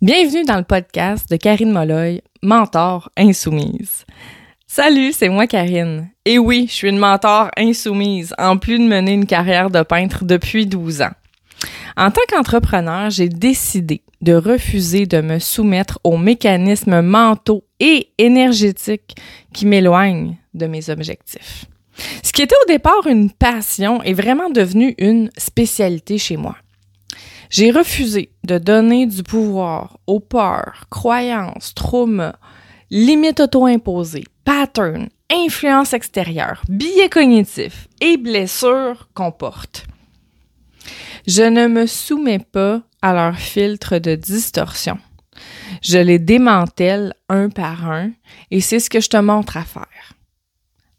Bienvenue dans le podcast de Karine Molloy, mentor insoumise. Salut, c'est moi Karine. Et oui, je suis une mentor insoumise, en plus de mener une carrière de peintre depuis 12 ans. En tant qu'entrepreneur, j'ai décidé de refuser de me soumettre aux mécanismes mentaux et énergétiques qui m'éloignent de mes objectifs. Ce qui était au départ une passion est vraiment devenu une spécialité chez moi. J'ai refusé de donner du pouvoir aux peurs, croyances, traumas, limites auto-imposées, patterns, influences extérieures, biais cognitifs et blessures qu'on porte. Je ne me soumets pas à leur filtre de distorsion. Je les démantèle un par un et c'est ce que je te montre à faire.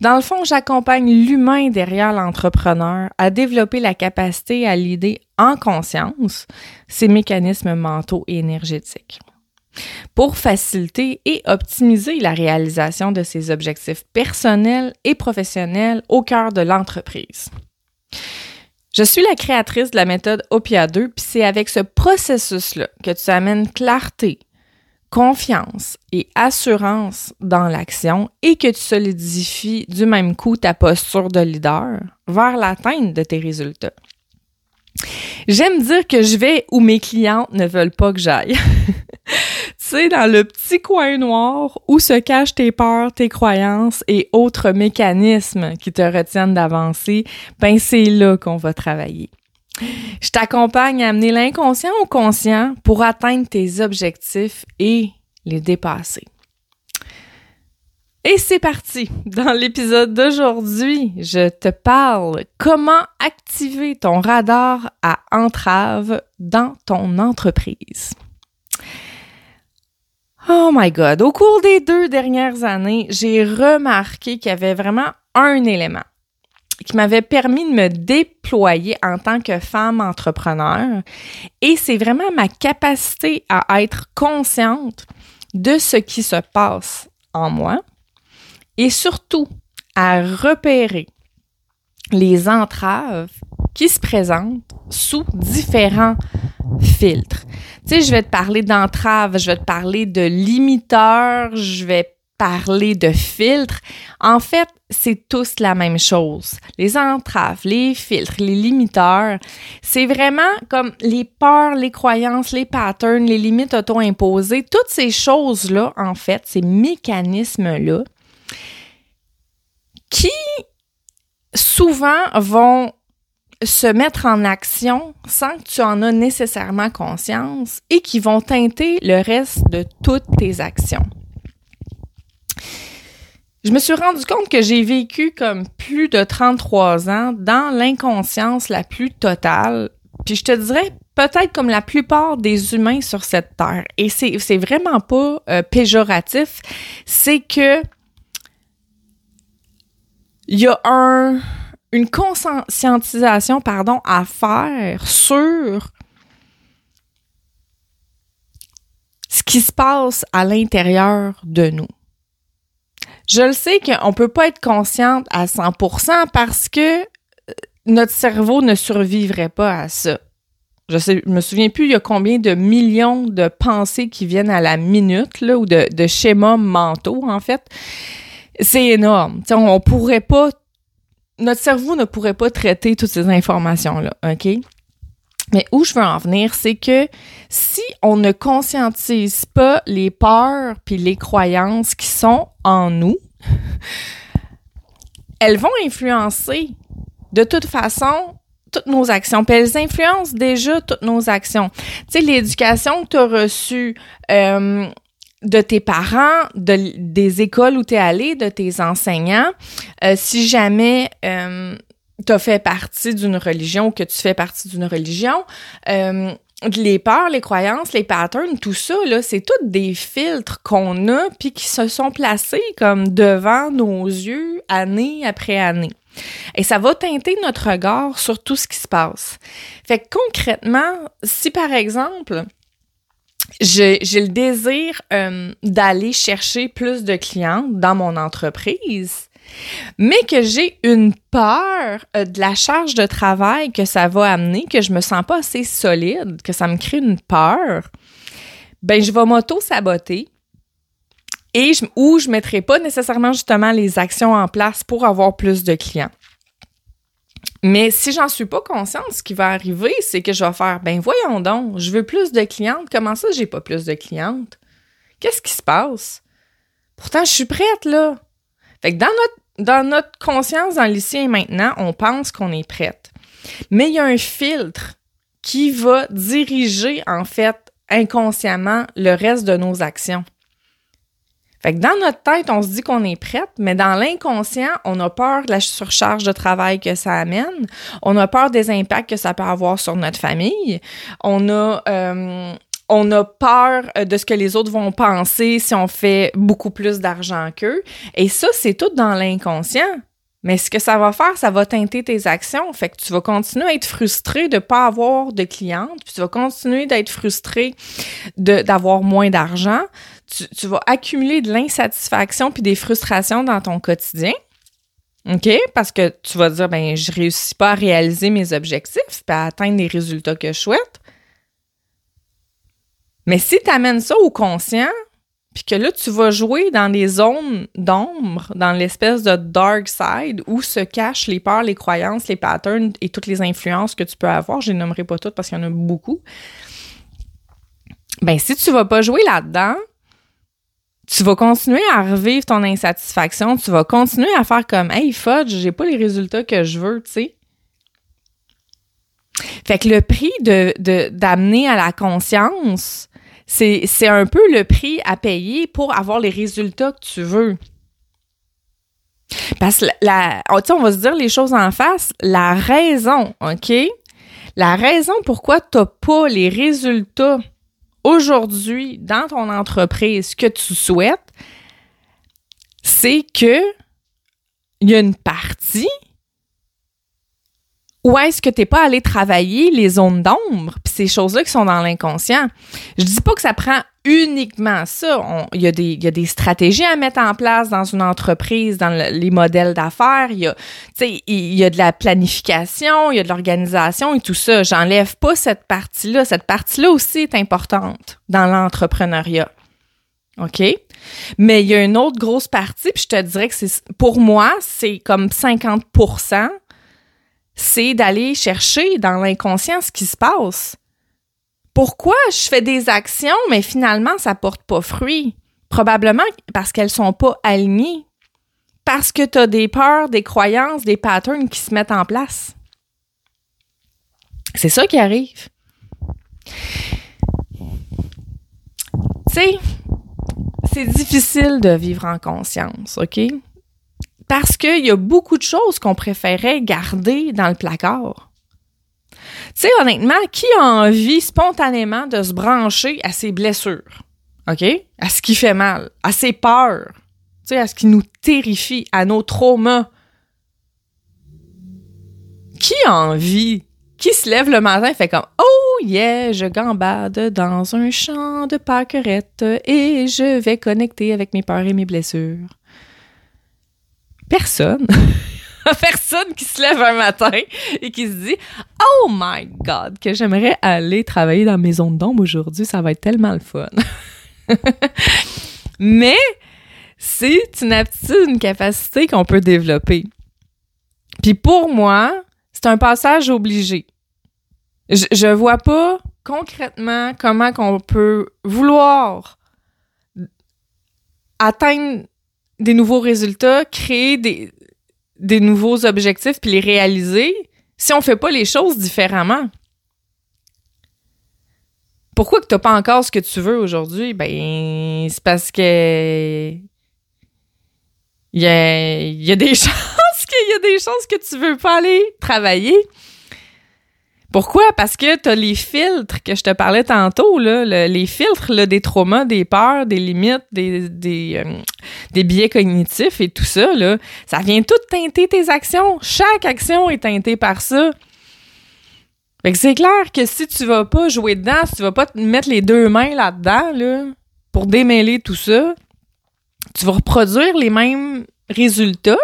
Dans le fond, j'accompagne l'humain derrière l'entrepreneur à développer la capacité à l'idée en conscience ses mécanismes mentaux et énergétiques pour faciliter et optimiser la réalisation de ses objectifs personnels et professionnels au cœur de l'entreprise. Je suis la créatrice de la méthode OPIA 2, puis c'est avec ce processus-là que tu amènes clarté, confiance et assurance dans l'action et que tu solidifies du même coup ta posture de leader vers l'atteinte de tes résultats. J'aime dire que je vais où mes clients ne veulent pas que j'aille. tu sais, dans le petit coin noir où se cachent tes peurs, tes croyances et autres mécanismes qui te retiennent d'avancer, ben c'est là qu'on va travailler. Je t'accompagne à amener l'inconscient au conscient pour atteindre tes objectifs et les dépasser. Et c'est parti. Dans l'épisode d'aujourd'hui, je te parle comment activer ton radar à entrave dans ton entreprise. Oh my God. Au cours des deux dernières années, j'ai remarqué qu'il y avait vraiment un élément qui m'avait permis de me déployer en tant que femme entrepreneur. Et c'est vraiment ma capacité à être consciente de ce qui se passe en moi et surtout à repérer les entraves qui se présentent sous différents filtres. Tu sais, je vais te parler d'entraves, je vais te parler de limiteurs, je vais parler de filtres. En fait, c'est tous la même chose. Les entraves, les filtres, les limiteurs, c'est vraiment comme les peurs, les croyances, les patterns, les limites auto-imposées, toutes ces choses-là, en fait, ces mécanismes-là, qui souvent vont se mettre en action sans que tu en aies nécessairement conscience et qui vont teinter le reste de toutes tes actions je me suis rendu compte que j'ai vécu comme plus de 33 ans dans l'inconscience la plus totale. Puis je te dirais peut-être comme la plupart des humains sur cette terre. Et c'est, vraiment pas euh, péjoratif. C'est que il y a un, une conscientisation, pardon, à faire sur ce qui se passe à l'intérieur de nous. Je le sais qu'on peut pas être consciente à 100% parce que euh, notre cerveau ne survivrait pas à ça. Je sais, me souviens plus il y a combien de millions de pensées qui viennent à la minute là, ou de, schémas mentaux en fait. C'est énorme. on, on pourrait pas notre cerveau ne pourrait pas traiter toutes ces informations là, OK? Mais où je veux en venir, c'est que si on ne conscientise pas les peurs puis les croyances qui sont en nous, elles vont influencer de toute façon toutes nos actions. Puis elles influencent déjà toutes nos actions. Tu sais, l'éducation que tu as reçue euh, de tes parents, de, des écoles où tu es allé, de tes enseignants, euh, si jamais... Euh, tu fait partie d'une religion ou que tu fais partie d'une religion, euh, les peurs, les croyances, les patterns, tout ça, là, c'est tous des filtres qu'on a puis qui se sont placés comme devant nos yeux année après année. Et ça va teinter notre regard sur tout ce qui se passe. Fait que concrètement, si par exemple, j'ai le désir euh, d'aller chercher plus de clients dans mon entreprise, mais que j'ai une peur euh, de la charge de travail que ça va amener, que je me sens pas assez solide, que ça me crée une peur, ben je vais m'auto-saboter et je, ou je mettrai pas nécessairement justement les actions en place pour avoir plus de clients. Mais si j'en suis pas consciente, ce qui va arriver, c'est que je vais faire, ben voyons donc, je veux plus de clientes. Comment ça, j'ai pas plus de clientes? Qu'est-ce qui se passe? Pourtant, je suis prête, là. Fait que dans notre, dans notre conscience, dans l'ici et maintenant, on pense qu'on est prête. Mais il y a un filtre qui va diriger, en fait, inconsciemment, le reste de nos actions. Fait que dans notre tête, on se dit qu'on est prête, mais dans l'inconscient, on a peur de la surcharge de travail que ça amène. On a peur des impacts que ça peut avoir sur notre famille. On a, euh, on a peur de ce que les autres vont penser si on fait beaucoup plus d'argent qu'eux. Et ça, c'est tout dans l'inconscient. Mais ce que ça va faire, ça va teinter tes actions. Fait que tu vas continuer à être frustré de ne pas avoir de clientes, puis tu vas continuer d'être frustré d'avoir moins d'argent. Tu, tu, vas accumuler de l'insatisfaction puis des frustrations dans ton quotidien. OK? Parce que tu vas dire, ben, je réussis pas à réaliser mes objectifs puis à atteindre les résultats que je souhaite. Mais si tu amènes ça au conscient, puis que là, tu vas jouer dans des zones d'ombre, dans l'espèce de dark side où se cachent les peurs, les croyances, les patterns et toutes les influences que tu peux avoir. Je les nommerai pas toutes parce qu'il y en a beaucoup. Ben, si tu vas pas jouer là-dedans, tu vas continuer à revivre ton insatisfaction, tu vas continuer à faire comme Hey fudge, j'ai pas les résultats que je veux, tu sais. Fait que le prix de d'amener à la conscience c'est un peu le prix à payer pour avoir les résultats que tu veux. Parce que la, oh, on va se dire les choses en face. La raison, OK? La raison pourquoi tu n'as pas les résultats aujourd'hui dans ton entreprise que tu souhaites, c'est que il y a une partie où est-ce que tu n'es pas allé travailler les zones d'ombre, puis ces choses-là qui sont dans l'inconscient? Je dis pas que ça prend uniquement ça. Il y, a des, y a des stratégies à mettre en place dans une entreprise, dans les modèles d'affaires. Il y a, y a de la planification, il y a de l'organisation et tout ça. J'enlève pas cette partie-là. Cette partie-là aussi est importante dans l'entrepreneuriat. OK? Mais il y a une autre grosse partie, puis je te dirais que c'est, pour moi, c'est comme 50 c'est d'aller chercher dans l'inconscient ce qui se passe. Pourquoi je fais des actions, mais finalement, ça porte pas fruit? Probablement parce qu'elles sont pas alignées. Parce que tu as des peurs, des croyances, des patterns qui se mettent en place. C'est ça qui arrive. Tu sais, c'est difficile de vivre en conscience, OK? Parce qu'il y a beaucoup de choses qu'on préférait garder dans le placard. Tu sais, honnêtement, qui a envie spontanément de se brancher à ses blessures? OK? À ce qui fait mal, à ses peurs, tu sais, à ce qui nous terrifie, à nos traumas. Qui a envie? Qui se lève le matin et fait comme Oh yeah, je gambade dans un champ de pâquerettes et je vais connecter avec mes peurs et mes blessures personne. personne qui se lève un matin et qui se dit Oh my God, que j'aimerais aller travailler dans Maison d'ombre aujourd'hui, ça va être tellement le fun. Mais c'est une aptitude, une capacité qu'on peut développer. Puis pour moi, c'est un passage obligé. Je, je vois pas concrètement comment qu'on peut vouloir atteindre des nouveaux résultats, créer des, des nouveaux objectifs puis les réaliser si on fait pas les choses différemment? Pourquoi que t'as pas encore ce que tu veux aujourd'hui? Ben, c'est parce que il y a, y a des chances qu'il y a des choses que tu veux pas aller travailler. Pourquoi? Parce que tu les filtres que je te parlais tantôt, là, les filtres là, des traumas, des peurs, des limites, euh, des biais cognitifs et tout ça. Là, ça vient tout teinter tes actions. Chaque action est teintée par ça. Fait que c'est clair que si tu vas pas jouer dedans, si tu vas pas te mettre les deux mains là-dedans, là, pour démêler tout ça, tu vas reproduire les mêmes résultats.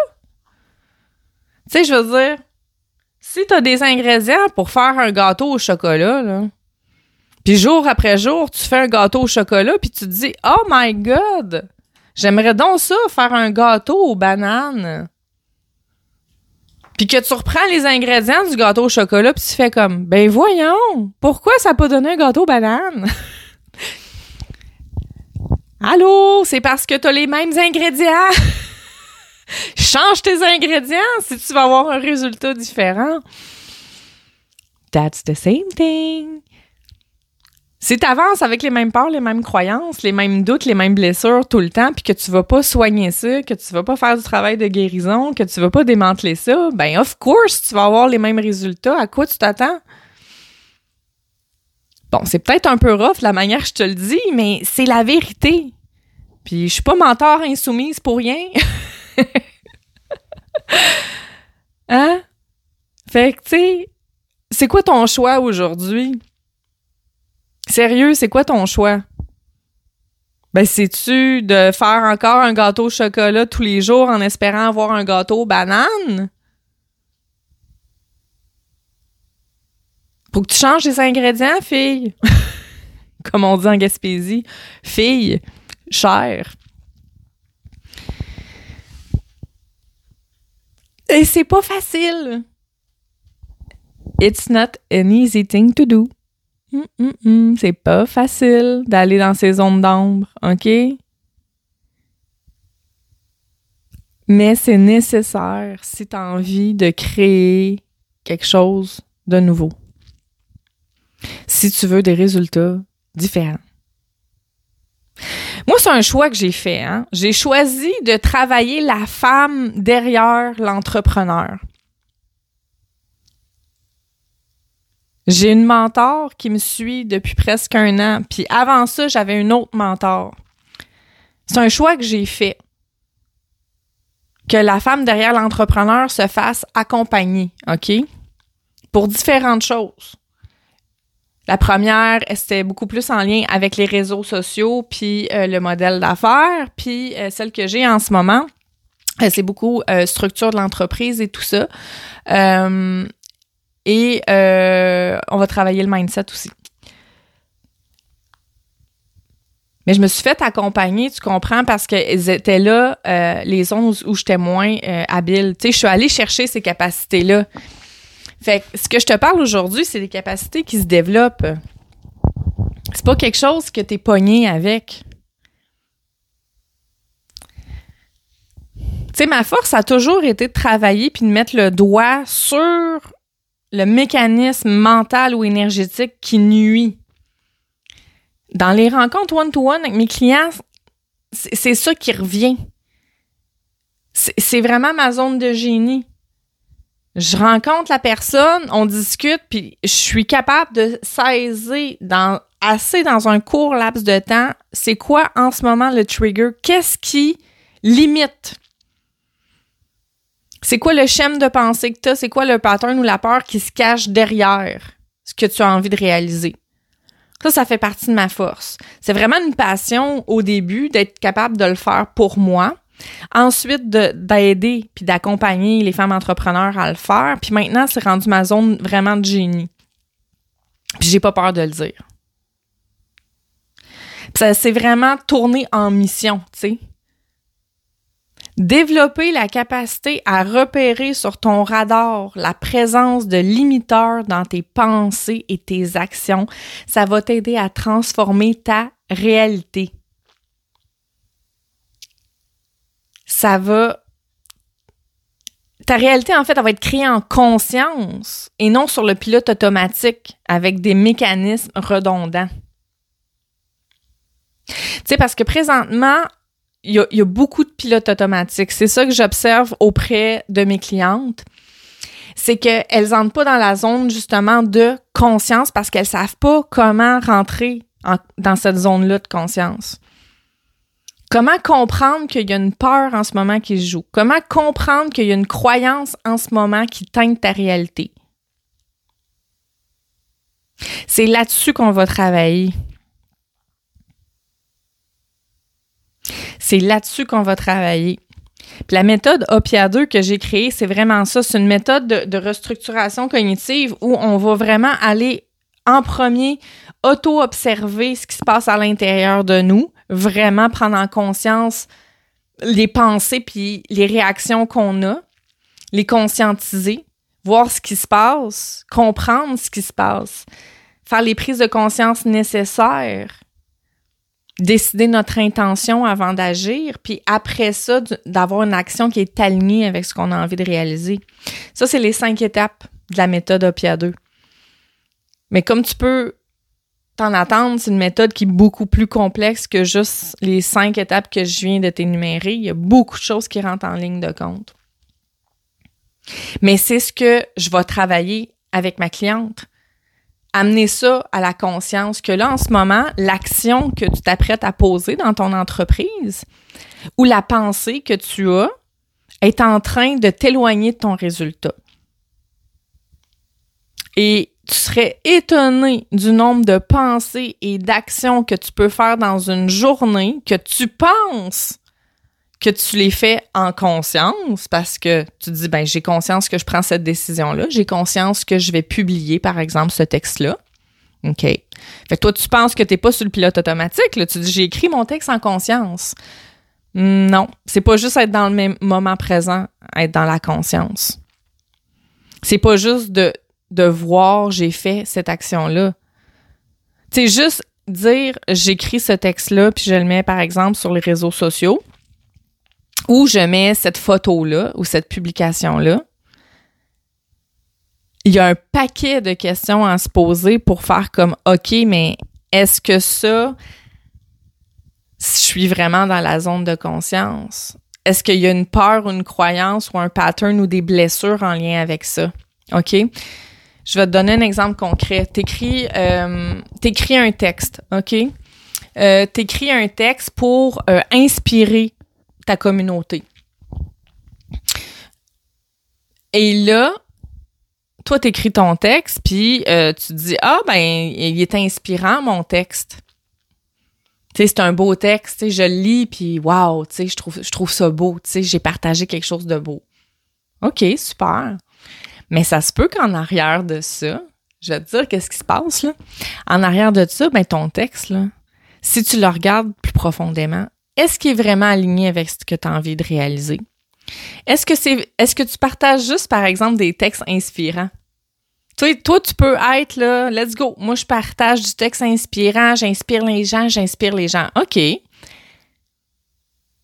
Tu sais, je veux dire, si tu as des ingrédients pour faire un gâteau au chocolat, là, Puis jour après jour, tu fais un gâteau au chocolat, puis tu te dis, oh my God, j'aimerais donc ça, faire un gâteau aux bananes. Puis que tu reprends les ingrédients du gâteau au chocolat, puis tu fais comme, ben voyons, pourquoi ça n'a pas donné un gâteau aux bananes? Allô, c'est parce que tu as les mêmes ingrédients. Change tes ingrédients si tu vas avoir un résultat différent. That's the same thing. Si tu avances avec les mêmes peurs, les mêmes croyances, les mêmes doutes, les mêmes blessures tout le temps, puis que tu vas pas soigner ça, que tu vas pas faire du travail de guérison, que tu vas pas démanteler ça, ben of course, tu vas avoir les mêmes résultats. À quoi tu t'attends? Bon, c'est peut-être un peu rough la manière que je te le dis, mais c'est la vérité. Puis je suis pas mentor insoumise pour rien. hein? Fait que, tu sais, c'est quoi ton choix aujourd'hui? Sérieux, c'est quoi ton choix? Ben, c'est-tu de faire encore un gâteau au chocolat tous les jours en espérant avoir un gâteau banane? Faut que tu changes les ingrédients, fille. Comme on dit en Gaspésie. Fille, chère. Et c'est pas facile. It's not an easy thing to do. Mm, mm, mm. C'est pas facile d'aller dans ces zones d'ombre, OK? Mais c'est nécessaire si tu as envie de créer quelque chose de nouveau. Si tu veux des résultats différents. Moi, c'est un choix que j'ai fait. Hein? J'ai choisi de travailler la femme derrière l'entrepreneur. J'ai une mentor qui me suit depuis presque un an. Puis avant ça, j'avais une autre mentor. C'est un choix que j'ai fait. Que la femme derrière l'entrepreneur se fasse accompagner, OK? Pour différentes choses. La première, c'était beaucoup plus en lien avec les réseaux sociaux puis euh, le modèle d'affaires. Puis euh, celle que j'ai en ce moment, euh, c'est beaucoup structure de l'entreprise et tout ça. et on va travailler le mindset aussi. Mais je me suis fait accompagner, tu comprends, parce qu'elles étaient là, les zones où, j'étais moins habile. Tu sais, je suis allée chercher ces capacités-là. Fait que ce que je te parle aujourd'hui, c'est des capacités qui se développent. C'est pas quelque chose que t'es pogné avec. Tu sais, ma force a toujours été de travailler puis de mettre le doigt sur le mécanisme mental ou énergétique qui nuit. Dans les rencontres one-to-one avec mes clients, c'est ça qui revient. C'est vraiment ma zone de génie je rencontre la personne, on discute, puis je suis capable de saisir dans assez dans un court laps de temps, c'est quoi en ce moment le trigger? Qu'est-ce qui limite? C'est quoi le schéma de pensée que tu as? C'est quoi le pattern ou la peur qui se cache derrière ce que tu as envie de réaliser? Ça, ça fait partie de ma force. C'est vraiment une passion au début d'être capable de le faire pour moi. Ensuite, d'aider puis d'accompagner les femmes entrepreneurs à le faire. Puis maintenant, c'est rendu ma zone vraiment de génie. Puis j'ai pas peur de le dire. Puis ça s'est vraiment tourné en mission, tu sais. Développer la capacité à repérer sur ton radar la présence de limiteurs dans tes pensées et tes actions, ça va t'aider à transformer ta réalité. Ça va ta réalité, en fait, elle va être créée en conscience et non sur le pilote automatique avec des mécanismes redondants. Tu sais, parce que présentement, il y, a, beaucoup de pilotes automatiques. C'est ça que j'observe auprès de mes clientes. C'est qu'elles n'entrent pas dans la zone, justement, de conscience parce qu'elles savent pas comment rentrer dans cette zone-là de conscience. Comment comprendre qu'il y a une peur en ce moment qui se joue? Comment comprendre qu'il y a une croyance en ce moment qui teinte ta réalité? C'est là-dessus qu'on va travailler. C'est là-dessus qu'on va travailler. La méthode OPIA 2 que j'ai créée, c'est vraiment ça. C'est une méthode de, de, restructuration cognitive où on va vraiment aller en premier, auto-observer ce qui se passe à l'intérieur de nous, vraiment prendre en conscience les pensées puis les réactions qu'on a, les conscientiser, voir ce qui se passe, comprendre ce qui se passe, faire les prises de conscience nécessaires, décider notre intention avant d'agir, puis après ça, d'avoir une action qui est alignée avec ce qu'on a envie de réaliser. Ça, c'est les cinq étapes de la méthode OPIA 2. Mais comme tu peux t'en attendre, c'est une méthode qui est beaucoup plus complexe que juste les cinq étapes que je viens de t'énumérer. Il y a beaucoup de choses qui rentrent en ligne de compte. Mais c'est ce que je vais travailler avec ma cliente. Amener ça à la conscience que là, en ce moment, l'action que tu t'apprêtes à poser dans ton entreprise ou la pensée que tu as est en train de t'éloigner de ton résultat. Et tu serais étonné du nombre de pensées et d'actions que tu peux faire dans une journée que tu penses que tu les fais en conscience parce que tu dis ben j'ai conscience que je prends cette décision là, j'ai conscience que je vais publier par exemple ce texte là. OK. Fait que toi tu penses que tu n'es pas sur le pilote automatique là, tu dis j'ai écrit mon texte en conscience. Non, c'est pas juste être dans le même moment présent, être dans la conscience. C'est pas juste de de voir j'ai fait cette action-là. C'est juste dire j'écris ce texte-là puis je le mets par exemple sur les réseaux sociaux ou je mets cette photo-là ou cette publication-là. Il y a un paquet de questions à se poser pour faire comme OK, mais est-ce que ça, je suis vraiment dans la zone de conscience? Est-ce qu'il y a une peur ou une croyance ou un pattern ou des blessures en lien avec ça? OK? Je vais te donner un exemple concret. T'écris, euh, t'écris un texte, ok? Euh, t'écris un texte pour euh, inspirer ta communauté. Et là, toi, t'écris ton texte, puis euh, tu te dis ah ben il est inspirant mon texte. Tu sais, c'est un beau texte, tu sais, je le lis, puis waouh, tu sais, je trouve, je trouve ça beau, tu sais, j'ai partagé quelque chose de beau. OK, super. Mais ça se peut qu'en arrière de ça, je vais te dire qu'est-ce qui se passe là. En arrière de ça, ben ton texte là, si tu le regardes plus profondément, est-ce qu'il est vraiment aligné avec ce que tu as envie de réaliser? Est-ce que c'est est-ce que tu partages juste par exemple des textes inspirants? Toi, toi, tu peux être là, let's go. Moi, je partage du texte inspirant, j'inspire les gens, j'inspire les gens. OK.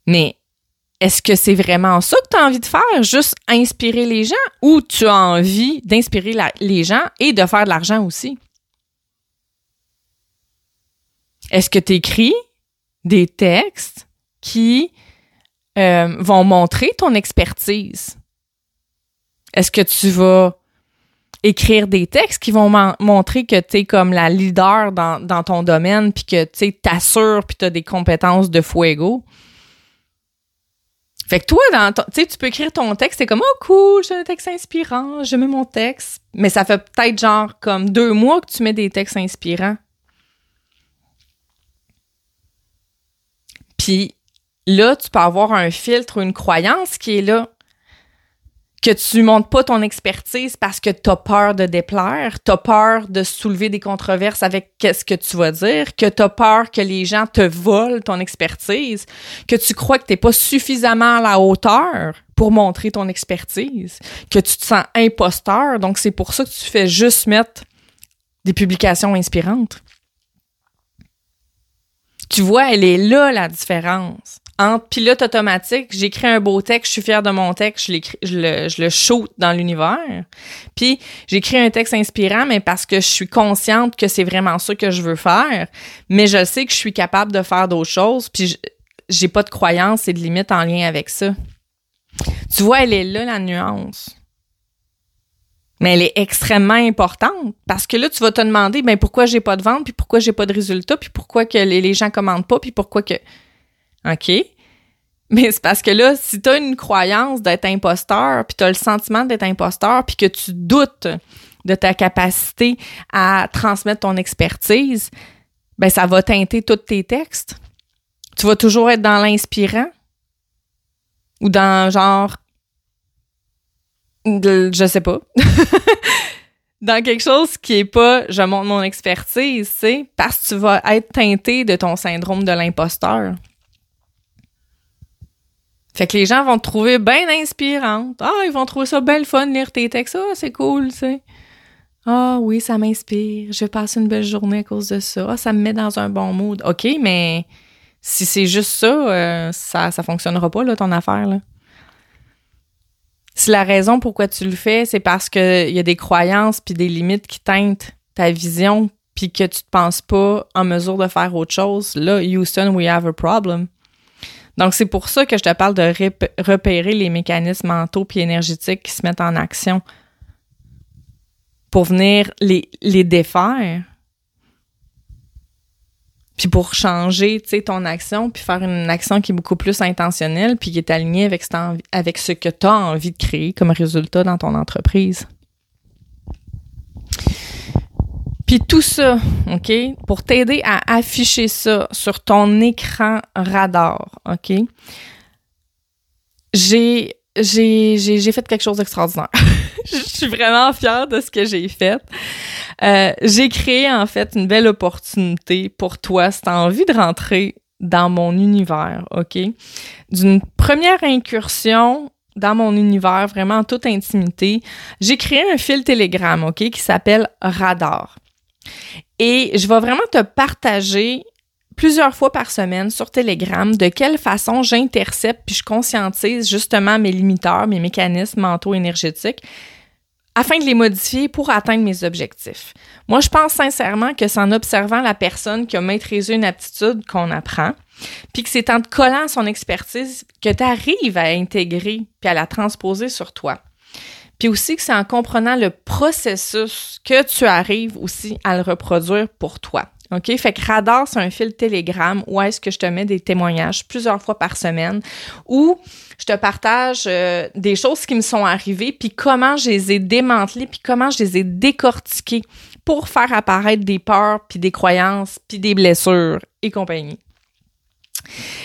Mais est-ce que c'est vraiment ça que tu as envie de faire, juste inspirer les gens, ou tu as envie d'inspirer les gens et de faire de l'argent aussi? Est-ce que tu écris des textes qui euh, vont montrer ton expertise? Est-ce que tu vas écrire des textes qui vont montrer que tu es comme la leader dans, ton domaine, puis que tu t'assures, puis tu as des compétences de fuego? Fait que toi, dans tu sais, tu peux écrire ton texte, c'est comme oh cool, j'ai un texte inspirant, je mets mon texte. Mais ça fait peut-être genre comme deux mois que tu mets des textes inspirants. Puis là, tu peux avoir un filtre ou une croyance qui est là que tu montes pas ton expertise parce que tu as peur de déplaire, tu as peur de soulever des controverses avec qu'est-ce que tu vas dire, que tu as peur que les gens te volent ton expertise, que tu crois que tu pas suffisamment à la hauteur pour montrer ton expertise, que tu te sens imposteur, donc c'est pour ça que tu fais juste mettre des publications inspirantes. Tu vois, elle est là la différence en pilote automatique, j'écris un beau texte, je suis fière de mon texte, je, le, je shoot dans l'univers. Puis j'écris un texte inspirant, mais parce que je suis consciente que c'est vraiment ça que je veux faire. Mais je sais que je suis capable de faire d'autres choses, puis j'ai pas de croyances et de limites en lien avec ça. Tu vois, elle est là la nuance. Mais elle est extrêmement importante parce que là, tu vas te demander ben pourquoi j'ai pas de vente, puis pourquoi j'ai pas de résultat, puis pourquoi que les, les gens commandent pas, puis pourquoi que OK? Mais c'est parce que là, si tu as une croyance d'être imposteur, puis tu as le sentiment d'être imposteur, puis que tu doutes de ta capacité à transmettre ton expertise, ben ça va teinter tous tes textes. Tu vas toujours être dans l'inspirant ou dans genre je sais pas. dans quelque chose qui est pas je montre mon expertise, c'est parce que tu vas être teinté de ton syndrome de l'imposteur. Fait que les gens vont te trouver bien inspirante. Ah, ils vont trouver ça bien le fun lire tes textes. Ah, c'est cool, tu sais. Ah oui, ça m'inspire. Je passe une belle journée à cause de ça. Ah, ça me met dans un bon mood. OK, mais si c'est juste ça, euh, ça, ça fonctionnera pas, là, ton affaire, là. Si la raison pourquoi tu le fais, c'est parce qu'il y a des croyances puis des limites qui teintent ta vision puis que tu te penses pas en mesure de faire autre chose, là, Houston, we have a problem. Donc, c'est pour ça que je te parle de repérer les mécanismes mentaux puis énergétiques qui se mettent en action pour venir les, les défaire. Puis pour changer, tu sais, ton action, puis faire une action qui est beaucoup plus intentionnelle, puis qui est alignée avec, avec ce que tu as envie de créer comme résultat dans ton entreprise. Puis tout ça, OK, pour t'aider à afficher ça sur ton écran radar, OK, j'ai fait quelque chose d'extraordinaire. je suis vraiment fière de ce que j'ai fait. Euh, j'ai créé en fait une belle opportunité pour toi si envie de rentrer dans mon univers, OK? D'une première incursion dans mon univers, vraiment en toute intimité, j'ai créé un fil Telegram, OK, qui s'appelle Radar. Et je vais vraiment te partager plusieurs fois par semaine sur Telegram de quelle façon j'intercepte puis je conscientise justement mes limiteurs, mes mécanismes mentaux énergétiques afin de les modifier pour atteindre mes objectifs. Moi, je pense sincèrement que c'est en observant la personne qui a maîtrisé une aptitude qu'on apprend, puis que c'est en te collant son expertise que tu arrives à intégrer puis à la transposer sur toi. Puis aussi que c'est en comprenant le processus que tu arrives aussi à le reproduire pour toi. OK? Fait que Radar, c'est un fil Telegram où est-ce que je te mets des témoignages plusieurs fois par semaine où je te partage euh, des choses qui me sont arrivées puis comment je les ai démantelées puis comment je les ai décortiquées pour faire apparaître des peurs puis des croyances puis des blessures et compagnie.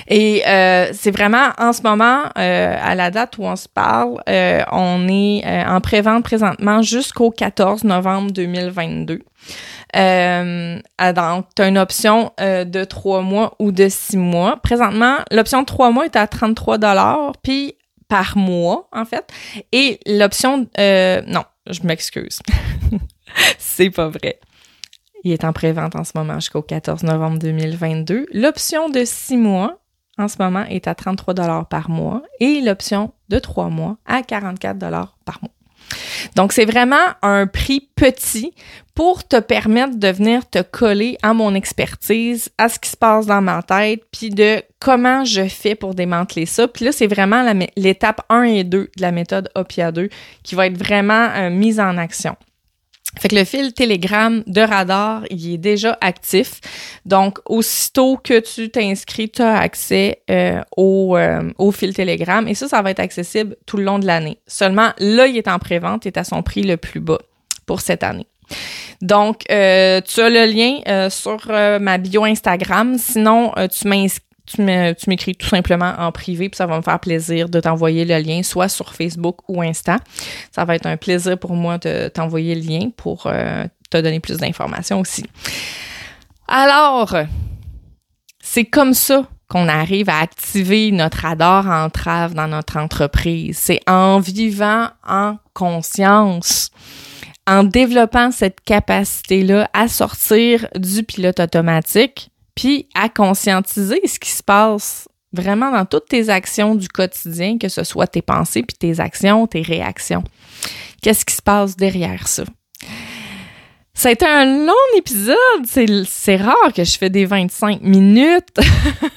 Et euh, c'est vraiment en ce moment, euh, à la date où on se parle, euh, on est en pré-vente présentement jusqu'au 14 novembre 2022. donc, tu as une option de trois mois ou de six mois. Présentement, l'option de trois mois est à 33 puis par mois, en fait. Et l'option... non, je m'excuse. c'est pas vrai. Il est en pré-vente en ce moment jusqu'au 14 novembre 2022. L'option de 6 mois en ce moment est à 33 par mois et l'option de 3 mois à 44 par mois. Donc, c'est vraiment un prix petit pour te permettre de venir te coller à mon expertise, à ce qui se passe dans ma tête, puis de comment je fais pour démanteler ça. Puis là, c'est vraiment l'étape 1 et 2 de la méthode OPIA 2 qui va être vraiment euh, mise en action. Fait que le fil Telegram de Radar, il est déjà actif. Donc, aussitôt que tu t'inscris, tu as accès euh, au, euh, au fil Telegram. Et ça, ça va être accessible tout le long de l'année. Seulement, là, il est en pré-vente, est à son prix le plus bas pour cette année. Donc, euh, tu as le lien sur ma bio Instagram. Sinon, tu m'inscris tu m'écris tout simplement en privé, puis ça va me faire plaisir de t'envoyer le lien, soit sur Facebook ou Insta. Ça va être un plaisir pour moi de t'envoyer le lien pour euh, te donner plus d'informations aussi. Alors, c'est comme ça qu'on arrive à activer notre radar entrave dans notre entreprise. C'est en vivant en conscience, en développant cette capacité-là à sortir du pilote automatique puis à conscientiser ce qui se passe vraiment dans toutes tes actions du quotidien, que ce soit tes pensées, puis tes actions, tes réactions. Qu'est-ce qui se passe derrière ça? Ça un long épisode. C'est rare que je fais des 25 minutes.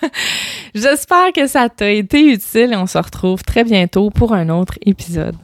J'espère que ça t'a été utile et on se retrouve très bientôt pour un autre épisode.